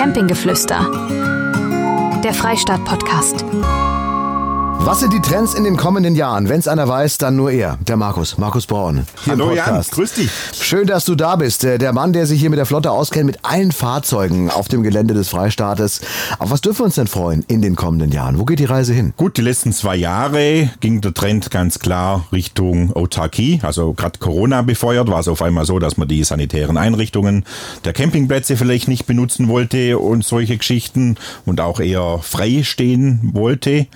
Campinggeflüster. Der Freistaat-Podcast. Was sind die Trends in den kommenden Jahren? Wenn es einer weiß, dann nur er, der Markus, Markus Braun. Hier Hallo im Podcast. Jan, grüß dich. Schön, dass du da bist. Der Mann, der sich hier mit der Flotte auskennt, mit allen Fahrzeugen auf dem Gelände des Freistaates. Auf was dürfen wir uns denn freuen in den kommenden Jahren? Wo geht die Reise hin? Gut, die letzten zwei Jahre ging der Trend ganz klar Richtung Autarkie. Also gerade Corona befeuert war es auf einmal so, dass man die sanitären Einrichtungen der Campingplätze vielleicht nicht benutzen wollte und solche Geschichten und auch eher frei stehen wollte.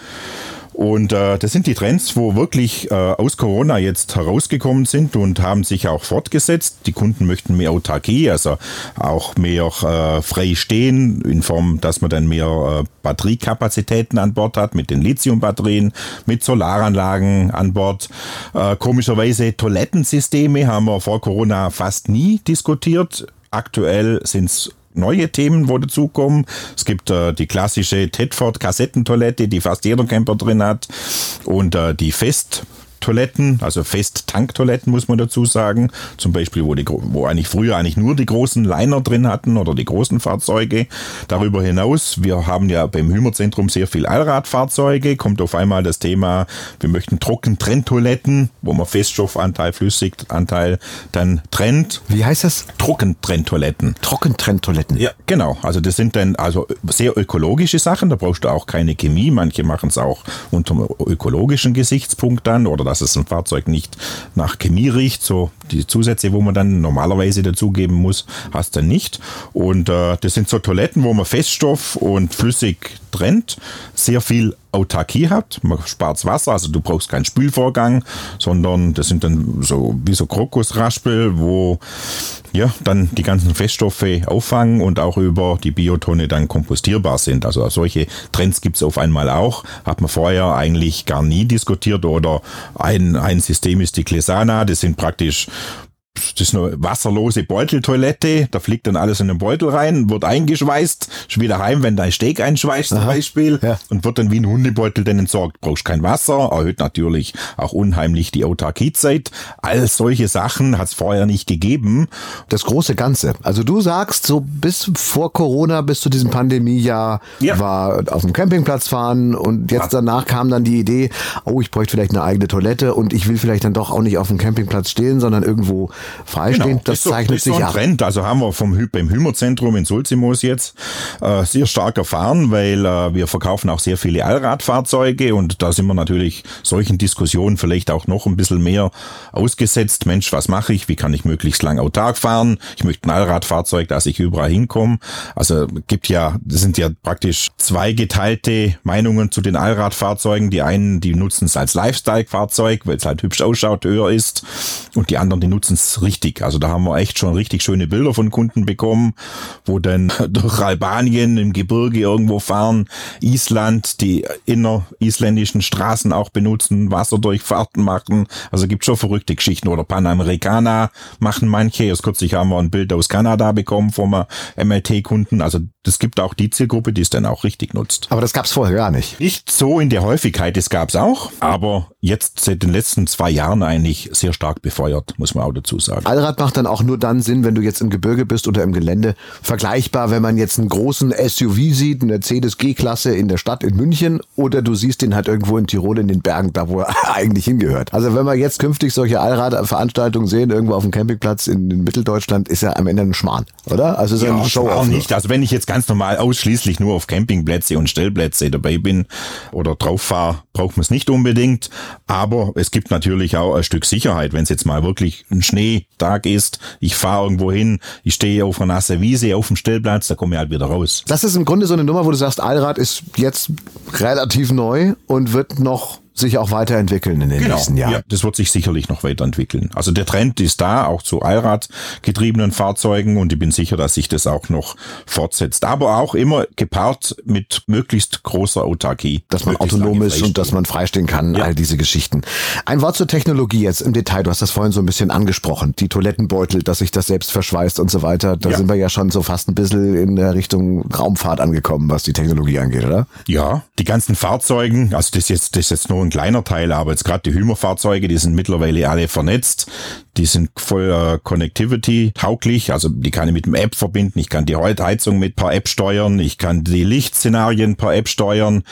Und äh, das sind die Trends, wo wirklich äh, aus Corona jetzt herausgekommen sind und haben sich auch fortgesetzt. Die Kunden möchten mehr Autarkie, also auch mehr äh, frei stehen, in Form, dass man dann mehr äh, Batteriekapazitäten an Bord hat, mit den Lithiumbatterien, mit Solaranlagen an Bord. Äh, komischerweise Toilettensysteme haben wir vor Corona fast nie diskutiert. Aktuell sind es neue Themen, wo dazukommen. Es gibt äh, die klassische Tedford Kassettentoilette, die fast jeder Camper drin hat und äh, die Fest Toiletten, also Fest-Tanktoiletten muss man dazu sagen. Zum Beispiel, wo, die, wo eigentlich früher eigentlich nur die großen Liner drin hatten oder die großen Fahrzeuge. Darüber hinaus, wir haben ja beim Hümerzentrum sehr viel Allradfahrzeuge, kommt auf einmal das Thema, wir möchten Trockentrenntoiletten, wo man Feststoffanteil, Flüssiganteil dann trennt. Wie heißt das? Trockentrenntoiletten. Trockentrenntoiletten. Ja, genau. Also das sind dann also sehr ökologische Sachen, da brauchst du auch keine Chemie. Manche machen es auch unter ökologischen Gesichtspunkt dann oder dass es ein Fahrzeug nicht nach Chemie riecht. So die Zusätze, wo man dann normalerweise dazugeben muss, hast du nicht. Und äh, das sind so Toiletten, wo man Feststoff und flüssig trennt. Sehr viel Autarkie hat. Man spart Wasser, also du brauchst keinen Spülvorgang, sondern das sind dann so wie so Krokusraspel, wo ja dann die ganzen Feststoffe auffangen und auch über die Biotonne dann kompostierbar sind. Also solche Trends gibt es auf einmal auch. Hat man vorher eigentlich gar nie diskutiert oder ein, ein System ist die Klesana, das sind praktisch das ist eine wasserlose Beuteltoilette, da fliegt dann alles in den Beutel rein, wird eingeschweißt, ist wieder heim, wenn dein Steak einschweißt zum Beispiel ja. und wird dann wie ein Hundebeutel dann entsorgt. Brauchst kein Wasser, erhöht natürlich auch unheimlich die Autarkiezeit. All solche Sachen hat es vorher nicht gegeben. Das große Ganze. Also du sagst, so bis vor Corona, bis zu diesem Pandemiejahr ja. war auf dem Campingplatz fahren und jetzt ja. danach kam dann die Idee, oh, ich bräuchte vielleicht eine eigene Toilette und ich will vielleicht dann doch auch nicht auf dem Campingplatz stehen, sondern irgendwo freistehend. Genau, das, zeichnet so, das sich ab. Trend. Also haben wir vom beim Hümerzentrum in Sulzimos jetzt äh, sehr stark erfahren, weil äh, wir verkaufen auch sehr viele Allradfahrzeuge und da sind wir natürlich solchen Diskussionen vielleicht auch noch ein bisschen mehr ausgesetzt. Mensch, was mache ich? Wie kann ich möglichst lang autark fahren? Ich möchte ein Allradfahrzeug, dass ich überall hinkomme. Also gibt ja, das sind ja praktisch zwei geteilte Meinungen zu den Allradfahrzeugen. Die einen, die nutzen es als Lifestyle-Fahrzeug, weil es halt hübsch ausschaut, höher ist. Und die anderen, die nutzen es richtig. Also da haben wir echt schon richtig schöne Bilder von Kunden bekommen, wo dann durch Albanien im Gebirge irgendwo fahren, Island, die innerisländischen Straßen auch benutzen, Wasserdurchfahrten machen. Also gibt schon verrückte Geschichten. Oder Panamericana machen manche. Erst kürzlich haben wir ein Bild aus Kanada bekommen vom MLT-Kunden. Also es gibt auch die Zielgruppe, die es dann auch richtig nutzt. Aber das gab es vorher gar nicht. Nicht so in der Häufigkeit, das gab es auch, aber jetzt seit den letzten zwei Jahren eigentlich sehr stark befeuert, muss man auch dazu sagen. Allrad macht dann auch nur dann Sinn, wenn du jetzt im Gebirge bist oder im Gelände. Vergleichbar, wenn man jetzt einen großen SUV sieht, eine Mercedes G-Klasse in der Stadt in München oder du siehst den halt irgendwo in Tirol in den Bergen, da wo er eigentlich hingehört. Also wenn wir jetzt künftig solche Allradveranstaltungen sehen, irgendwo auf dem Campingplatz in, Mitteldeutschland, ist ja am Ende ein Schmarrn, oder? Also so ja, ein Show auch nicht. Also wenn ich jetzt ganz normal ausschließlich nur auf Campingplätze und Stellplätze dabei bin oder drauf fahre, braucht man es nicht unbedingt. Aber es gibt natürlich auch ein Stück Sicherheit, wenn es jetzt mal wirklich ein Schneetag ist, ich fahre irgendwo hin, ich stehe auf einer nassen Wiese auf dem Stellplatz, da komme ich halt wieder raus. Das ist im Grunde so eine Nummer, wo du sagst, Allrad ist jetzt relativ neu und wird noch sich auch weiterentwickeln in den genau. nächsten Jahren. Ja, das wird sich sicherlich noch weiterentwickeln. Also der Trend ist da, auch zu Allradgetriebenen Fahrzeugen und ich bin sicher, dass sich das auch noch fortsetzt. Aber auch immer gepaart mit möglichst großer Autarkie. Dass man autonom ist und dass man freistehen kann, ja. all diese Geschichten. Ein Wort zur Technologie jetzt im Detail. Du hast das vorhin so ein bisschen angesprochen. Die Toilettenbeutel, dass sich das selbst verschweißt und so weiter. Da ja. sind wir ja schon so fast ein bisschen in der Richtung Raumfahrt angekommen, was die Technologie angeht, oder? Ja, die ganzen Fahrzeugen, also das jetzt, das ist jetzt nur ein kleiner Teil, aber jetzt gerade die Hümerfahrzeuge, die sind mittlerweile alle vernetzt. Die sind voll äh, Connectivity tauglich, also die kann ich mit dem App verbinden. Ich kann die Heizung mit per App steuern. Ich kann die Lichtszenarien per App steuern.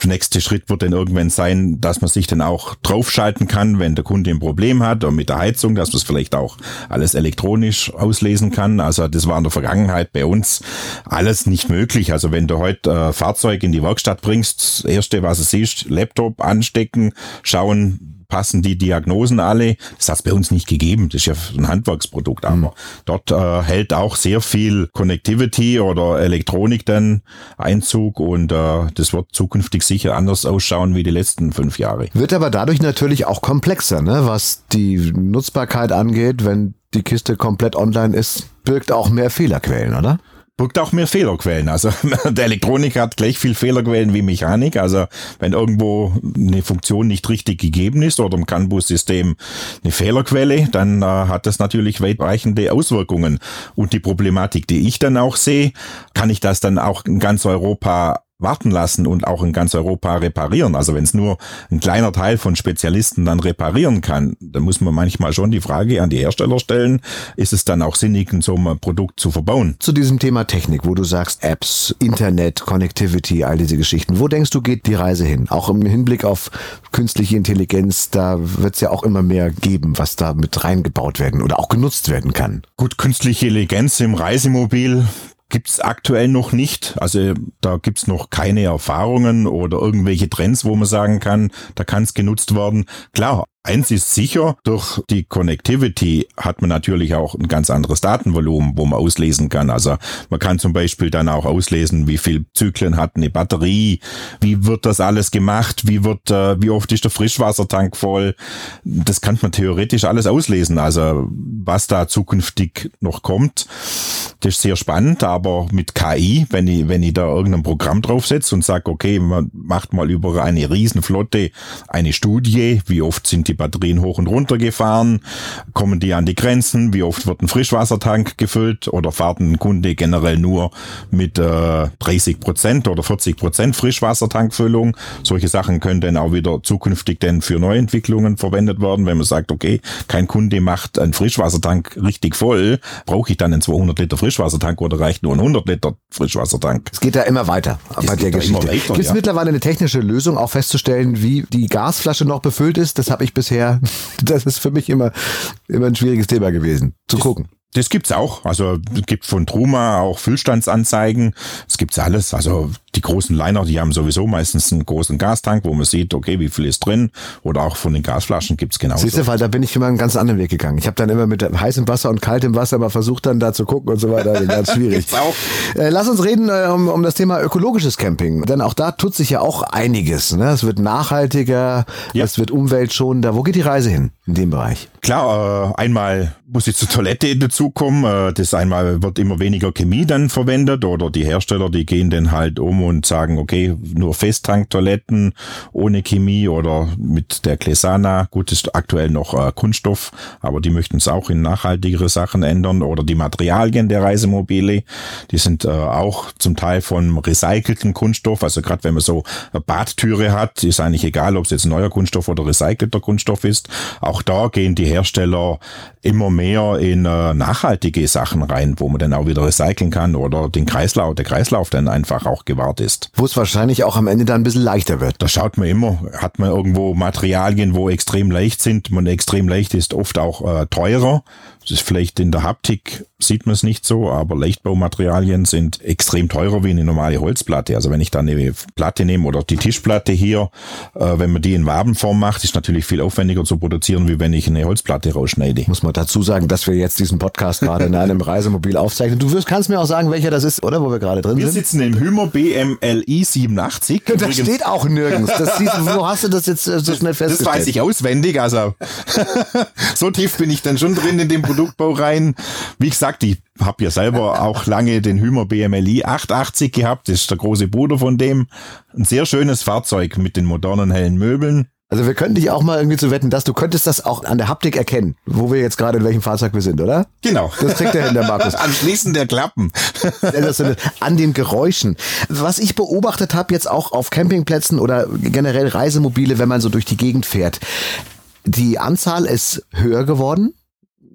Der nächste Schritt wird dann irgendwann sein, dass man sich dann auch draufschalten kann, wenn der Kunde ein Problem hat oder mit der Heizung, dass man es vielleicht auch alles elektronisch auslesen kann. Also das war in der Vergangenheit bei uns alles nicht möglich. Also wenn du heute äh, Fahrzeug in die Werkstatt bringst, das erste, was du siehst, Laptop anstecken, schauen, passen die Diagnosen alle. Das hat es bei uns nicht gegeben. Das ist ja ein Handwerksprodukt. Aber mhm. dort äh, hält auch sehr viel Connectivity oder Elektronik dann Einzug und äh, das wird zukünftig sicher anders ausschauen wie die letzten fünf Jahre. Wird aber dadurch natürlich auch komplexer, ne? was die Nutzbarkeit angeht, wenn die Kiste komplett online ist, birgt auch mehr Fehlerquellen, oder? Birgt auch mehr Fehlerquellen. Also der Elektronik hat gleich viel Fehlerquellen wie Mechanik. Also wenn irgendwo eine Funktion nicht richtig gegeben ist oder im CAN-Bus-System eine Fehlerquelle, dann äh, hat das natürlich weitreichende Auswirkungen. Und die Problematik, die ich dann auch sehe, kann ich das dann auch in ganz Europa warten lassen und auch in ganz Europa reparieren. Also wenn es nur ein kleiner Teil von Spezialisten dann reparieren kann, dann muss man manchmal schon die Frage an die Hersteller stellen, ist es dann auch sinnig, so ein Produkt zu verbauen? Zu diesem Thema Technik, wo du sagst Apps, Internet, Connectivity, all diese Geschichten. Wo denkst du, geht die Reise hin? Auch im Hinblick auf künstliche Intelligenz, da wird es ja auch immer mehr geben, was da mit reingebaut werden oder auch genutzt werden kann. Gut, künstliche Intelligenz im Reisemobil gibt's aktuell noch nicht. Also da gibt's noch keine Erfahrungen oder irgendwelche Trends, wo man sagen kann, da kann es genutzt werden. Klar, Eins ist sicher, durch die Connectivity hat man natürlich auch ein ganz anderes Datenvolumen, wo man auslesen kann. Also man kann zum Beispiel dann auch auslesen, wie viel Zyklen hat eine Batterie, wie wird das alles gemacht, wie wird, äh, wie oft ist der Frischwassertank voll. Das kann man theoretisch alles auslesen. Also was da zukünftig noch kommt, das ist sehr spannend, aber mit KI, wenn ich, wenn ich da irgendein Programm draufsetze und sage, okay, man macht mal über eine Riesenflotte eine Studie, wie oft sind die Batterien hoch und runter gefahren? Kommen die an die Grenzen? Wie oft wird ein Frischwassertank gefüllt? Oder fahrt ein Kunde generell nur mit äh, 30 Prozent oder 40 Prozent Frischwassertankfüllung? Solche Sachen können dann auch wieder zukünftig dann für Neuentwicklungen verwendet werden, wenn man sagt, okay, kein Kunde macht einen Frischwassertank richtig voll, brauche ich dann einen 200 Liter Frischwassertank oder reicht nur ein 100 Liter Frischwassertank? Es geht da immer weiter es bei der Geschichte. Gibt es ja. mittlerweile eine technische Lösung, auch festzustellen, wie die Gasflasche noch befüllt ist? Das habe ich bisher, das ist für mich immer, immer ein schwieriges Thema gewesen, zu das, gucken. Das gibt's auch. Also es gibt von Truma auch Füllstandsanzeigen. Es gibt's alles. Also die großen Liner, die haben sowieso meistens einen großen Gastank, wo man sieht, okay, wie viel ist drin. Oder auch von den Gasflaschen gibt's genauso. Siehst du, weil da bin ich immer einen ganz anderen Weg gegangen. Ich habe dann immer mit heißem Wasser und kaltem Wasser mal versucht, dann da zu gucken und so weiter. Ganz schwierig. äh, lass uns reden äh, um, um das Thema ökologisches Camping. Denn auch da tut sich ja auch einiges. Ne? Es wird nachhaltiger, ja. es wird umweltschonender. Wo geht die Reise hin in dem Bereich? Klar, äh, einmal muss ich zur Toilette dazukommen. Äh, das einmal wird immer weniger Chemie dann verwendet oder die Hersteller, die gehen dann halt um und sagen, okay, nur Festtanktoiletten ohne Chemie oder mit der Klesana. Gut, ist aktuell noch äh, Kunststoff, aber die möchten es auch in nachhaltigere Sachen ändern oder die Materialien der Reisemobile. Die sind äh, auch zum Teil von recyceltem Kunststoff. Also gerade wenn man so eine Badtüre hat, ist eigentlich egal, ob es jetzt neuer Kunststoff oder recycelter Kunststoff ist. Auch da gehen die Hersteller immer mehr in äh, nachhaltige Sachen rein, wo man dann auch wieder recyceln kann oder den Kreislauf, der Kreislauf dann einfach auch gewahrt ist. Wo es wahrscheinlich auch am Ende dann ein bisschen leichter wird. Da schaut man immer, hat man irgendwo Materialien, wo extrem leicht sind. Man extrem leicht ist oft auch äh, teurer. Das ist vielleicht in der Haptik sieht man es nicht so, aber Leichtbaumaterialien sind extrem teurer wie eine normale Holzplatte. Also wenn ich da eine Platte nehme oder die Tischplatte hier, äh, wenn man die in Wabenform macht, ist natürlich viel aufwendiger zu produzieren, wie wenn ich eine Holzplatte rausschneide. Muss man dazu sagen, dass wir jetzt diesen Podcast gerade in einem Reisemobil aufzeichnen. Du wirst, kannst mir auch sagen, welcher das ist, oder wo wir gerade drin wir sind. Wir sitzen im Hümer BMLI 87. Das Übrigens. steht auch nirgends. Das siehst, wo hast du das jetzt äh, so schnell festgestellt? Das weiß ich auswendig. Also so tief bin ich dann schon drin in dem Produktbau rein. Wie gesagt, ich habe ja selber auch lange den Hümer BMLI 880 gehabt. Das ist der große Bruder von dem. Ein sehr schönes Fahrzeug mit den modernen hellen Möbeln Also wir könnten dich auch mal irgendwie zu wetten, dass du könntest das auch an der Haptik erkennen, wo wir jetzt gerade in welchem Fahrzeug wir sind, oder? Genau. Das kriegt er hin, der Markus. Am Schließen der Klappen. an den Geräuschen. Was ich beobachtet habe jetzt auch auf Campingplätzen oder generell Reisemobile, wenn man so durch die Gegend fährt, die Anzahl ist höher geworden.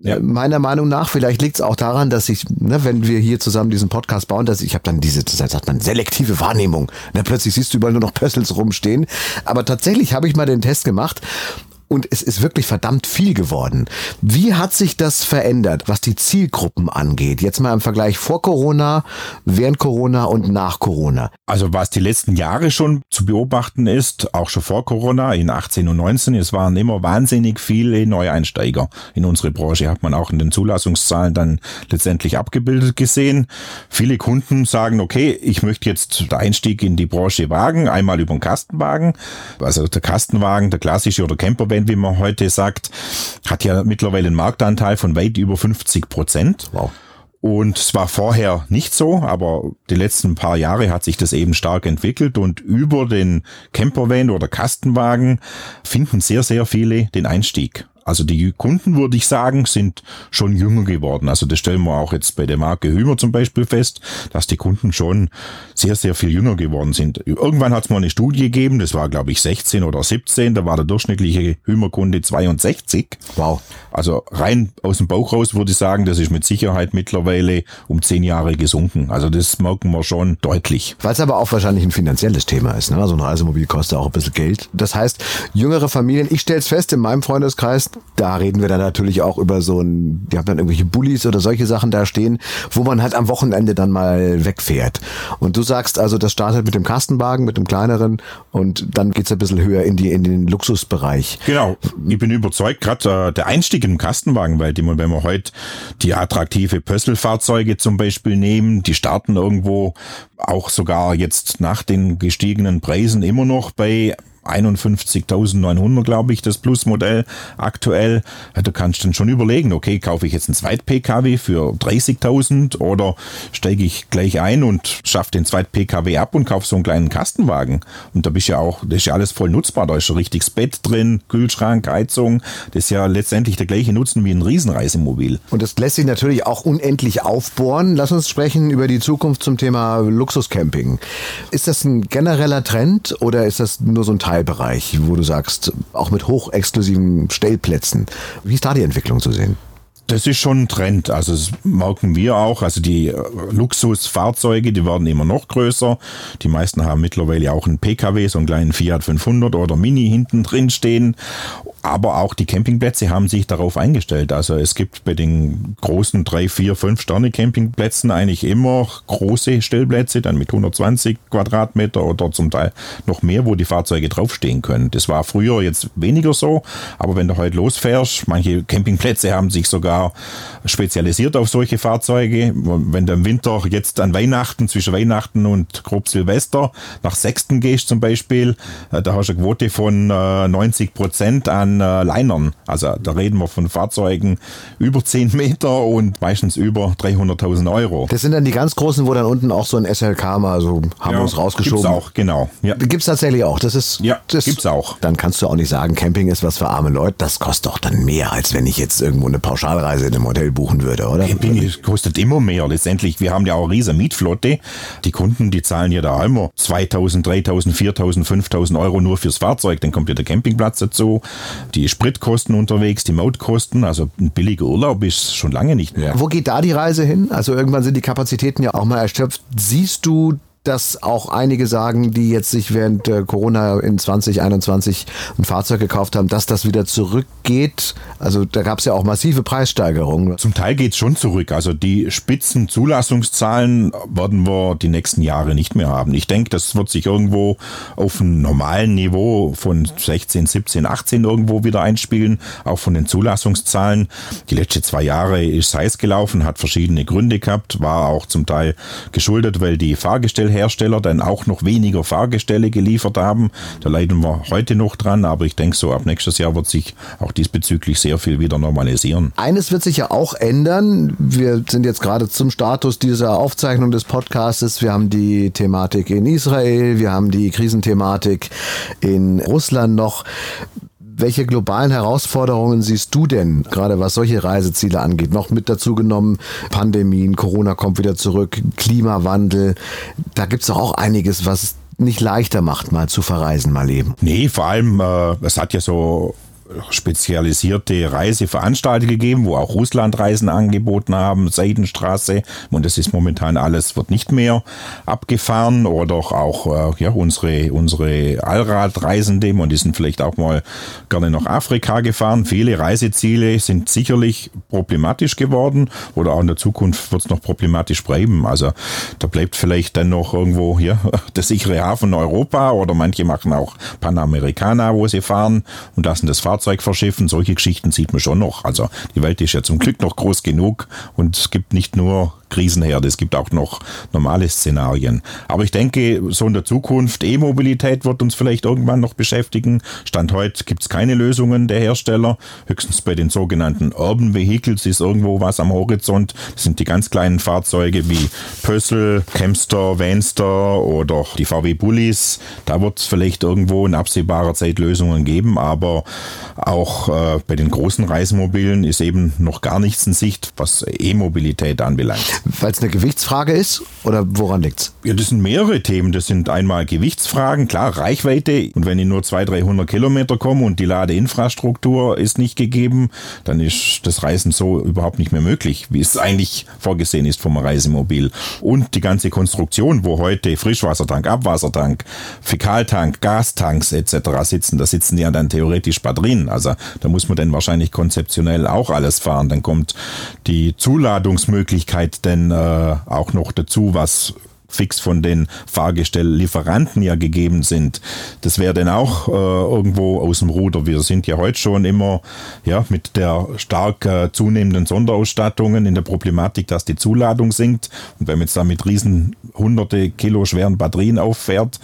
Ja. Meiner Meinung nach, vielleicht liegt es auch daran, dass ich, ne, wenn wir hier zusammen diesen Podcast bauen, dass ich habe dann diese, das sagt man, selektive Wahrnehmung. Ne, plötzlich siehst du überall nur noch Pössels rumstehen. Aber tatsächlich habe ich mal den Test gemacht und es ist wirklich verdammt viel geworden. Wie hat sich das verändert, was die Zielgruppen angeht? Jetzt mal im Vergleich vor Corona, während Corona und nach Corona. Also was die letzten Jahre schon zu beobachten ist, auch schon vor Corona, in 18 und 19, es waren immer wahnsinnig viele Neueinsteiger in unsere Branche, hat man auch in den Zulassungszahlen dann letztendlich abgebildet gesehen. Viele Kunden sagen, okay, ich möchte jetzt den Einstieg in die Branche wagen, einmal über den Kastenwagen, also der Kastenwagen, der klassische oder Campervan Bitcoin, wie man heute sagt, hat ja mittlerweile einen Marktanteil von weit über 50 Prozent. Wow. Und es war vorher nicht so, aber die letzten paar Jahre hat sich das eben stark entwickelt und über den Campervan oder Kastenwagen finden sehr, sehr viele den Einstieg. Also die Kunden, würde ich sagen, sind schon jünger geworden. Also das stellen wir auch jetzt bei der Marke Hümer zum Beispiel fest, dass die Kunden schon sehr, sehr viel jünger geworden sind. Irgendwann hat es mal eine Studie gegeben, das war glaube ich 16 oder 17, da war der durchschnittliche Hümer-Kunde 62. Wow. Also rein aus dem Bauch raus würde ich sagen, das ist mit Sicherheit mittlerweile um zehn Jahre gesunken. Also das merken wir schon deutlich. Weil es aber auch wahrscheinlich ein finanzielles Thema ist. Ne? So ein Reisemobil kostet auch ein bisschen Geld. Das heißt, jüngere Familien, ich stelle es fest, in meinem Freundeskreis, da reden wir dann natürlich auch über so ein, die haben dann irgendwelche Bullies oder solche Sachen da stehen, wo man halt am Wochenende dann mal wegfährt. Und du sagst also, das startet mit dem Kastenwagen, mit dem kleineren und dann geht's ein bisschen höher in die in den Luxusbereich. Genau. Ich bin überzeugt, gerade äh, der Einstieg im Kastenwagen, weil die, wenn wir heute die attraktive Pösselfahrzeuge zum Beispiel nehmen, die starten irgendwo auch sogar jetzt nach den gestiegenen Preisen immer noch bei 51.900, glaube ich, das Plus-Modell aktuell. Da kannst du dann schon überlegen, okay, kaufe ich jetzt einen Zweit-PKW für 30.000 oder steige ich gleich ein und schaffe den Zweit-PKW ab und kaufe so einen kleinen Kastenwagen. Und da bist ja auch, das ist ja alles voll nutzbar. Da ist ein richtiges Bett drin, Kühlschrank, Heizung. Das ist ja letztendlich der gleiche Nutzen wie ein Riesenreisemobil. Und das lässt sich natürlich auch unendlich aufbohren. Lass uns sprechen über die Zukunft zum Thema Luxuscamping. Ist das ein genereller Trend oder ist das nur so ein Teil Teilbereich, wo du sagst, auch mit hochexklusiven Stellplätzen. Wie ist da die Entwicklung zu sehen? Das ist schon ein Trend. Also das merken wir auch. Also die äh, Luxusfahrzeuge, die werden immer noch größer. Die meisten haben mittlerweile auch einen PKW, so einen kleinen Fiat 500 oder Mini hinten drin stehen. Aber auch die Campingplätze haben sich darauf eingestellt. Also es gibt bei den großen drei, vier, fünf Sterne Campingplätzen eigentlich immer große Stellplätze, dann mit 120 Quadratmeter oder zum Teil noch mehr, wo die Fahrzeuge draufstehen können. Das war früher jetzt weniger so. Aber wenn du heute losfährst, manche Campingplätze haben sich sogar spezialisiert auf solche Fahrzeuge. Wenn du im Winter jetzt an Weihnachten, zwischen Weihnachten und grob Silvester nach Sechsten gehst zum Beispiel, äh, da hast du eine Quote von 90 äh, Prozent an äh, Linern. Also da reden wir von Fahrzeugen über 10 Meter und meistens über 300.000 Euro. Das sind dann die ganz großen, wo dann unten auch so ein SLK mal so haben wir uns rausgeschoben. Gibt's auch, genau. Ja. Gibt's tatsächlich auch. Das ist, ja, das, gibt's auch. Dann kannst du auch nicht sagen, Camping ist was für arme Leute. Das kostet doch dann mehr, als wenn ich jetzt irgendwo eine Pauschalreise in einem Hotel buchen würde, oder? Camping kostet immer mehr. Letztendlich, wir haben ja auch eine riesige Mietflotte. Die Kunden, die zahlen ja da immer 2000, 3000, 4000, 5000 Euro nur fürs Fahrzeug. Dann kommt ja der Campingplatz dazu, die Spritkosten unterwegs, die Mautkosten. Also ein billiger Urlaub ist schon lange nicht mehr. Wo geht da die Reise hin? Also irgendwann sind die Kapazitäten ja auch mal erschöpft. Siehst du dass auch einige sagen, die jetzt sich während äh, Corona in 2021 ein Fahrzeug gekauft haben, dass das wieder zurückgeht. Also da gab es ja auch massive Preissteigerungen. Zum Teil geht es schon zurück. Also die Spitzenzulassungszahlen werden wir die nächsten Jahre nicht mehr haben. Ich denke, das wird sich irgendwo auf einem normalen Niveau von 16, 17, 18 irgendwo wieder einspielen, auch von den Zulassungszahlen. Die letzten zwei Jahre ist heiß gelaufen, hat verschiedene Gründe gehabt, war auch zum Teil geschuldet, weil die Fahrgestelle Reisemobilhersteller dann auch noch weniger Fahrgestelle geliefert haben. Da leiden wir heute noch dran, aber ich denke so ab nächstes Jahr wird sich auch diesbezüglich sehr viel wieder normalisieren. Eines wird sich ja auch ändern. Wir sind jetzt gerade zum Status dieser Aufzeichnung des Podcastes. Wir haben die Thematik in Israel, wir haben die Krisenthematik in Russland noch. Welche globalen Herausforderungen siehst du denn, gerade was solche Reiseziele angeht? Noch mit dazu genommen, Pandemien, Corona kommt wieder zurück, Klimawandel. Da gibt es auch einiges, was nicht leichter macht, mal zu verreisen, mal eben. Nee, vor allem, äh, es hat ja so spezialisierte Reiseveranstalter gegeben, wo auch Russlandreisen angeboten haben, Seidenstraße. Und das ist momentan alles, wird nicht mehr abgefahren. Oder auch äh, ja, unsere, unsere Allradreisende, und die sind vielleicht auch mal gerne nach Afrika gefahren. Viele Reiseziele sind sicherlich problematisch geworden oder auch in der Zukunft wird es noch problematisch bleiben. Also da bleibt vielleicht dann noch irgendwo hier der sichere Hafen Europa oder manche machen auch Panamericana, wo sie fahren und lassen das Fahrzeug Fahrzeug verschiffen. Solche Geschichten sieht man schon noch. Also die Welt ist ja zum Glück noch groß genug und es gibt nicht nur Krisenherde. Es gibt auch noch normale Szenarien. Aber ich denke, so in der Zukunft, E-Mobilität wird uns vielleicht irgendwann noch beschäftigen. Stand heute gibt es keine Lösungen der Hersteller. Höchstens bei den sogenannten Urban Vehicles ist irgendwo was am Horizont. Das sind die ganz kleinen Fahrzeuge wie Pössl, Kemster, Vanster oder die VW Bullis. Da wird es vielleicht irgendwo in absehbarer Zeit Lösungen geben, aber auch äh, bei den großen Reisemobilen ist eben noch gar nichts in Sicht, was E-Mobilität anbelangt. Weil es eine Gewichtsfrage ist oder woran liegt's? Ja, das sind mehrere Themen. Das sind einmal Gewichtsfragen, klar, Reichweite. Und wenn ich nur 200, 300 Kilometer komme und die Ladeinfrastruktur ist nicht gegeben, dann ist das Reisen so überhaupt nicht mehr möglich, wie es eigentlich vorgesehen ist vom Reisemobil. Und die ganze Konstruktion, wo heute Frischwassertank, Abwassertank, Fäkaltank, Gastanks etc. sitzen, da sitzen ja dann theoretisch Batterien. Also da muss man dann wahrscheinlich konzeptionell auch alles fahren. Dann kommt die Zuladungsmöglichkeit denn äh, auch noch dazu, was fix von den Fahrgestelllieferanten ja gegeben sind. Das wäre dann auch äh, irgendwo aus dem Ruder. Wir sind ja heute schon immer ja, mit der stark äh, zunehmenden Sonderausstattungen in der Problematik, dass die Zuladung sinkt. Und wenn man jetzt da mit riesen hunderte Kilo schweren Batterien auffährt,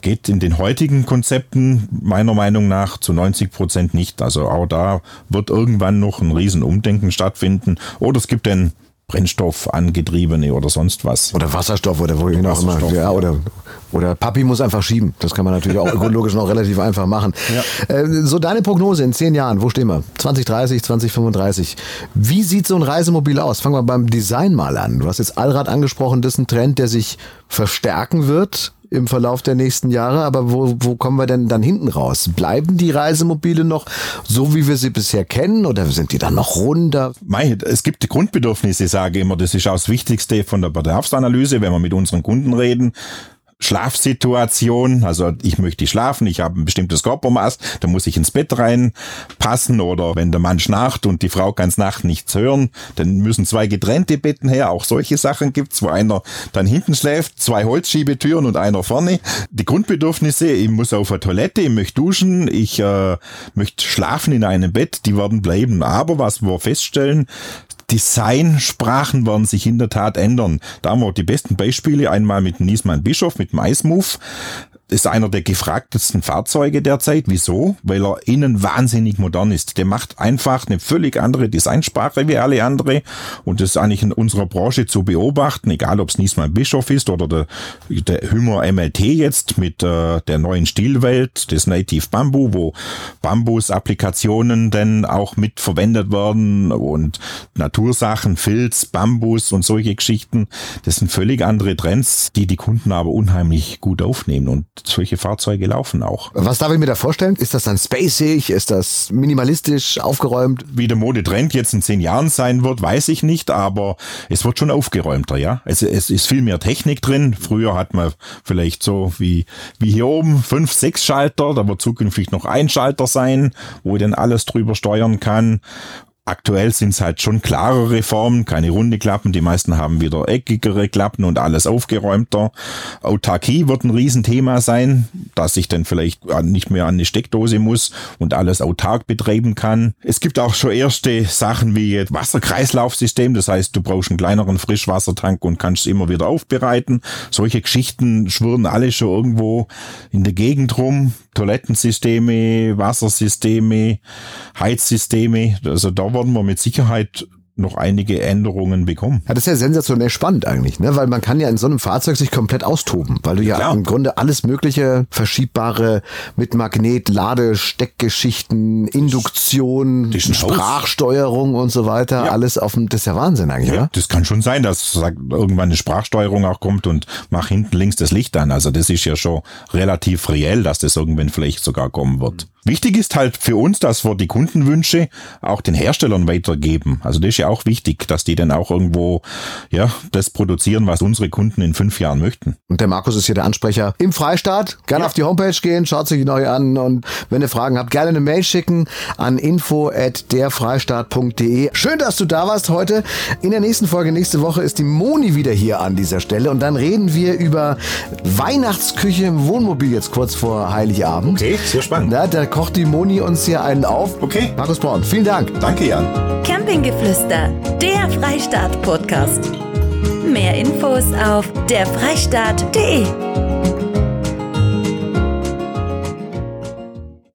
geht in den heutigen Konzepten meiner Meinung nach zu 90 Prozent nicht. Also auch da wird irgendwann noch ein riesen Umdenken stattfinden. Oder es gibt dann Brennstoff angetriebene oder sonst was. Oder Wasserstoff oder wo ich noch immer. Ja, oder, oder Papi muss einfach schieben. Das kann man natürlich auch ökologisch noch relativ einfach machen. Ja. Äh, so deine Prognose in zehn Jahren, wo stehen wir? 2030, 2035. Wie sieht so ein Reisemobil aus? Fangen wir beim Design mal an. Du hast jetzt Allrad angesprochen, das ist ein Trend, der sich verstärken wird im Verlauf der nächsten Jahre. Aber wo, wo kommen wir denn dann hinten raus? Bleiben die Reisemobile noch so, wie wir sie bisher kennen oder sind die dann noch runder? Mei, es gibt die Grundbedürfnisse, ich sage immer, das ist auch das Wichtigste von der Bedarfsanalyse, wenn wir mit unseren Kunden reden. Schlafsituation, also ich möchte schlafen, ich habe ein bestimmtes Körpermaß, da muss ich ins Bett reinpassen oder wenn der Mann schnarcht und die Frau kann Nacht nichts hören, dann müssen zwei getrennte Betten her, auch solche Sachen gibt's, wo einer dann hinten schläft, zwei Holzschiebetüren und einer vorne. Die Grundbedürfnisse, ich muss auf eine Toilette, ich möchte duschen, ich äh, möchte schlafen in einem Bett, die werden bleiben. Aber was wir feststellen, Designsprachen werden sich in der Tat ändern. Da haben wir die besten Beispiele. Einmal mit Niesmann Bischof, mit dem Ice Move ist einer der gefragtesten Fahrzeuge derzeit. Wieso? Weil er innen wahnsinnig modern ist. Der macht einfach eine völlig andere Designsprache wie alle andere. Und das ist eigentlich in unserer Branche zu beobachten, egal ob es Niesmann Bischof ist oder der, der Hümmer MLT jetzt mit äh, der neuen Stilwelt des Native Bamboo, wo Bambus-Applikationen dann auch mit verwendet werden und Natursachen, Filz, Bambus und solche Geschichten. Das sind völlig andere Trends, die die Kunden aber unheimlich gut aufnehmen. Und solche Fahrzeuge laufen auch. Was darf ich mir da vorstellen? Ist das dann spacig? Ist das minimalistisch aufgeräumt? Wie der Modetrend jetzt in zehn Jahren sein wird, weiß ich nicht, aber es wird schon aufgeräumter, ja. Es, es ist viel mehr Technik drin. Früher hat man vielleicht so wie, wie hier oben fünf, sechs Schalter, da wird zukünftig noch ein Schalter sein, wo ich dann alles drüber steuern kann. Aktuell sind es halt schon klarere Formen, keine runde Klappen. Die meisten haben wieder eckigere Klappen und alles aufgeräumter. Autarkie wird ein Riesenthema sein, dass ich dann vielleicht nicht mehr an eine Steckdose muss und alles autark betreiben kann. Es gibt auch schon erste Sachen wie Wasserkreislaufsystem. Das heißt, du brauchst einen kleineren Frischwassertank und kannst es immer wieder aufbereiten. Solche Geschichten schwirren alle schon irgendwo in der Gegend rum. Toilettensysteme, Wassersysteme, Heizsysteme. Also da werden wir mit Sicherheit noch einige Änderungen bekommen. Ja, das ist ja sensationell spannend eigentlich, ne? weil man kann ja in so einem Fahrzeug sich komplett austoben, weil du ja Klar. im Grunde alles mögliche verschiebbare mit Magnet, Lade, Steckgeschichten, Induktion, Sprachsteuerung und so weiter, ja. alles auf dem, das ist ja Wahnsinn eigentlich, ja, oder? Das kann schon sein, dass irgendwann eine Sprachsteuerung auch kommt und mach hinten links das Licht an. Also das ist ja schon relativ reell, dass das irgendwann vielleicht sogar kommen wird. Wichtig ist halt für uns, dass wir die Kundenwünsche auch den Herstellern weitergeben. Also das ist ja auch wichtig, dass die dann auch irgendwo ja das produzieren, was unsere Kunden in fünf Jahren möchten. Und der Markus ist hier der Ansprecher im Freistaat. Gerne ja. auf die Homepage gehen, schaut sich neu an und wenn ihr Fragen habt, gerne eine Mail schicken an info@derfreistaat.de. Schön, dass du da warst heute. In der nächsten Folge nächste Woche ist die Moni wieder hier an dieser Stelle und dann reden wir über Weihnachtsküche im Wohnmobil jetzt kurz vor Heiligabend. Okay, sehr spannend. Ja, da kocht die Moni uns hier einen auf. Okay. Markus Braun, vielen Dank. Danke, Jan. Campinggeflüster, der Freistaat-Podcast. Mehr Infos auf derfreistaat.de.